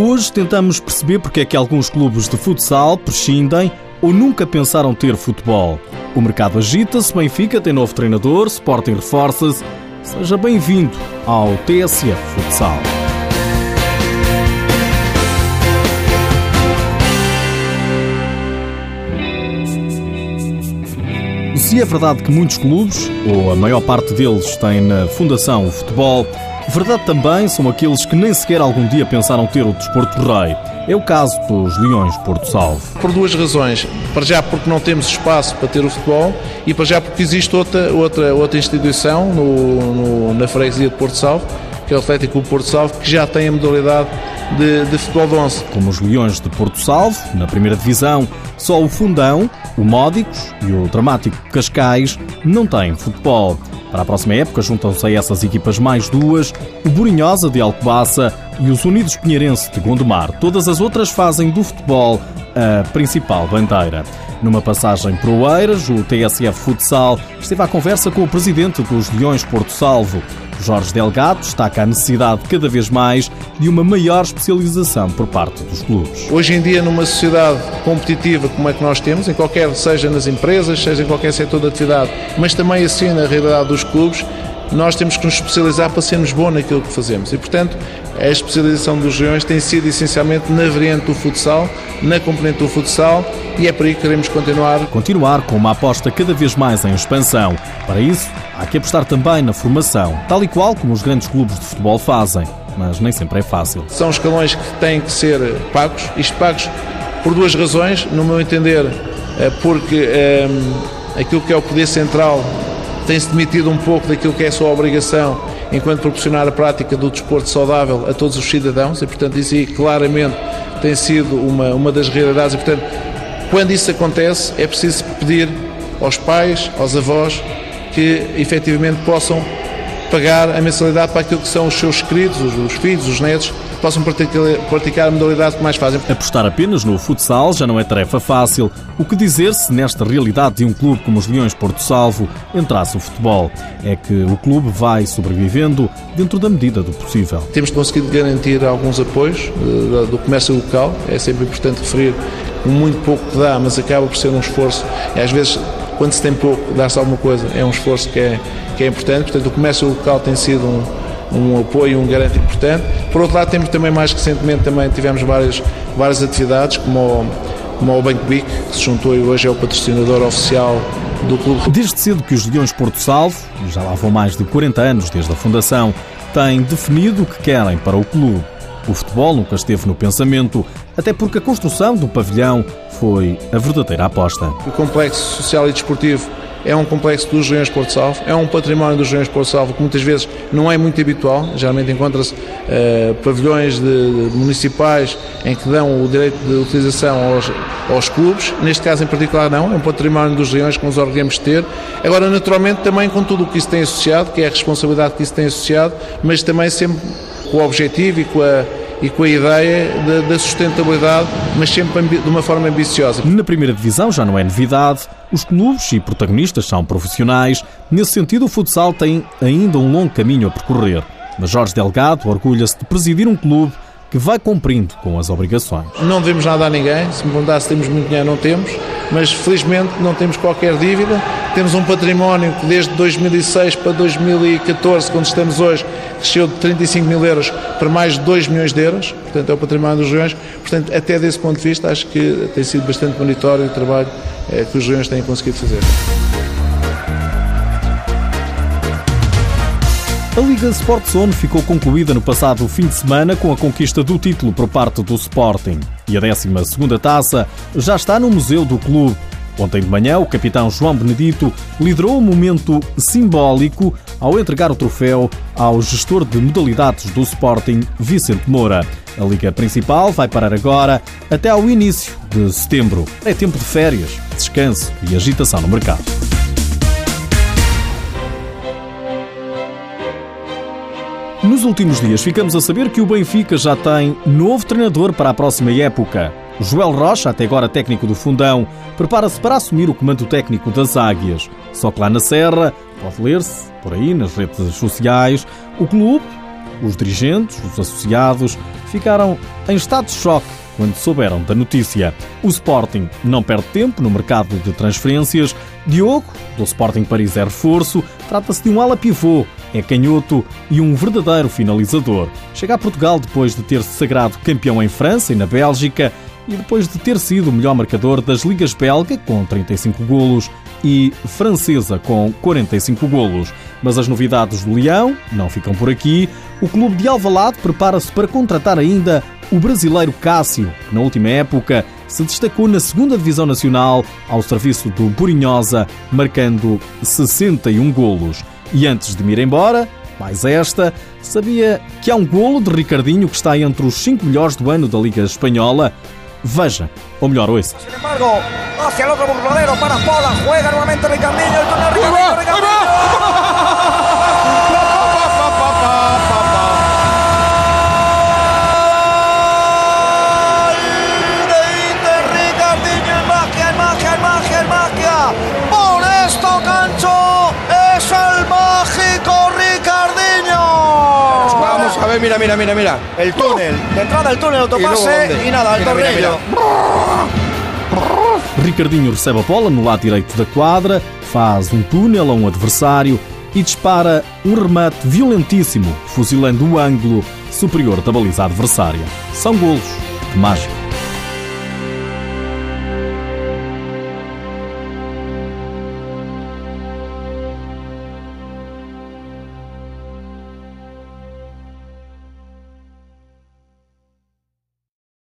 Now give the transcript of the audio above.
Hoje tentamos perceber porque é que alguns clubes de futsal prescindem ou nunca pensaram ter futebol. O mercado agita-se, Benfica tem novo treinador, Sporting reforça-se. Seja bem-vindo ao TSF Futsal. Se é verdade que muitos clubes, ou a maior parte deles, têm na fundação o futebol, verdade também são aqueles que nem sequer algum dia pensaram ter o desporto rei. É o caso dos Leões Porto Salvo. Por duas razões. Para já porque não temos espaço para ter o futebol e para já porque existe outra, outra, outra instituição no, no, na freguesia de Porto Salvo, que é o Atlético Porto Salvo, que já tem a modalidade de, de futebol de 11. Como os Leões de Porto Salvo, na primeira divisão, só o Fundão, o Módicos e o Dramático Cascais não têm futebol. Para a próxima época juntam-se a essas equipas mais duas, o Borinhosa de Alcobaça e os Unidos Pinheirense de Gondomar. Todas as outras fazem do futebol a principal bandeira. Numa passagem para o Eiras, o TSF Futsal esteve à conversa com o presidente dos Leões Porto Salvo, Jorge Delgado destaca a necessidade cada vez mais de uma maior especialização por parte dos clubes. Hoje em dia, numa sociedade competitiva como é que nós temos, em qualquer, seja nas empresas, seja em qualquer setor de atividade, mas também assim na realidade dos clubes, nós temos que nos especializar para sermos bons naquilo que fazemos. E, portanto, a especialização dos leões tem sido essencialmente na variante do futsal, na componente do futsal, e é por aí que queremos continuar. Continuar com uma aposta cada vez mais em expansão. Para isso, há que apostar também na formação, tal e qual como os grandes clubes de futebol fazem. Mas nem sempre é fácil. São escalões que têm que ser pagos, isto pagos por duas razões, no meu entender, eh, porque é, aquilo que é o poder central tem-se demitido um pouco daquilo que é a sua obrigação enquanto proporcionar a prática do desporto saudável a todos os cidadãos e, portanto, isso aí claramente tem sido uma, uma das realidades. E, portanto, quando isso acontece é preciso pedir aos pais, aos avós, que efetivamente possam pagar a mensalidade para aquilo que são os seus queridos, os, os filhos, os netos, possam praticar, a modalidade que mais fazem. Apostar apenas no futsal já não é tarefa fácil. O que dizer se nesta realidade de um clube como os Leões Porto Salvo entrasse o futebol? É que o clube vai sobrevivendo dentro da medida do possível. Temos conseguido garantir alguns apoios eh, do comércio local. É sempre importante referir muito pouco que dá, mas acaba por ser um esforço. E às vezes, quando se tem pouco, dá-se alguma coisa. É um esforço que é, que é importante. Portanto, o comércio local tem sido um um apoio, um garante importante. Por outro lado, temos também mais recentemente também tivemos várias, várias atividades, como o, como o Banco BIC, que se juntou e hoje é o patrocinador oficial do clube. Desde cedo que os Leões Porto Salvo, e já lá vão mais de 40 anos desde a fundação, têm definido o que querem para o clube. O futebol nunca esteve no pensamento, até porque a construção do pavilhão foi a verdadeira aposta. O complexo social e desportivo é um complexo dos Regiões Porto Salvo, é um património dos Regiões Porto Salvo que muitas vezes não é muito habitual, geralmente encontra-se uh, pavilhões de, de, municipais em que dão o direito de utilização aos, aos clubes, neste caso em particular não, é um património dos regiões que nos orgulhamos ter, agora naturalmente também com tudo o que isso tem associado, que é a responsabilidade que isso tem associado, mas também sempre com o objetivo e com a e com a ideia da sustentabilidade, mas sempre de uma forma ambiciosa. Na primeira divisão já não é novidade, os clubes e protagonistas são profissionais. Nesse sentido, o futsal tem ainda um longo caminho a percorrer. Mas Jorge Delgado orgulha-se de presidir um clube que vai cumprindo com as obrigações. Não devemos nada a ninguém, se me perguntar se temos muito dinheiro, não temos, mas felizmente não temos qualquer dívida. Temos um património que desde 2006 para 2014, quando estamos hoje, cresceu de 35 mil euros para mais de 2 milhões de euros, portanto é o património dos regiões. Portanto, até desse ponto de vista, acho que tem sido bastante monitório o trabalho eh, que os regiões têm conseguido fazer. A Liga Sport Zone ficou concluída no passado fim de semana com a conquista do título por parte do Sporting. E a 12 taça já está no Museu do Clube. Ontem de manhã, o capitão João Benedito liderou um momento simbólico ao entregar o troféu ao gestor de modalidades do Sporting, Vicente Moura. A Liga Principal vai parar agora até ao início de setembro. É tempo de férias, descanso e agitação no mercado. Nos últimos dias ficamos a saber que o Benfica já tem novo treinador para a próxima época. Joel Rocha, até agora técnico do Fundão, prepara-se para assumir o comando técnico das Águias. Só que lá na Serra, pode ler-se, por aí nas redes sociais, o clube, os dirigentes, os associados, ficaram em estado de choque quando souberam da notícia. O Sporting não perde tempo no mercado de transferências. Diogo, do Sporting Paris é reforço, trata-se de um ala pivô, é canhoto e um verdadeiro finalizador. Chega a Portugal depois de ter se sagrado campeão em França e na Bélgica e depois de ter sido o melhor marcador das ligas belga com 35 golos e francesa com 45 golos. Mas as novidades do Leão não ficam por aqui. O clube de Alvalade prepara-se para contratar ainda o brasileiro Cássio, que na última época se destacou na segunda divisão nacional ao serviço do Burinhosa, marcando 61 golos. E antes de me ir embora, mais esta, sabia que há um golo de Ricardinho que está entre os 5 melhores do ano da Liga Espanhola? Veja, ou melhor, ouça. Sin embargo, hacia el otro burladero para Pola, juega nuevamente Ricardinho, el Ricardinho, Ricardinho. Mira, mira, mira, mira. El túnel. De entrada el túnel, autopase dónde? y, nada, mira, tornillo. Ricardinho recebe a bola no lado direito da quadra, faz um túnel a um adversário e dispara um remate violentíssimo, fuzilando o ângulo superior da baliza adversária. São golos de mágica.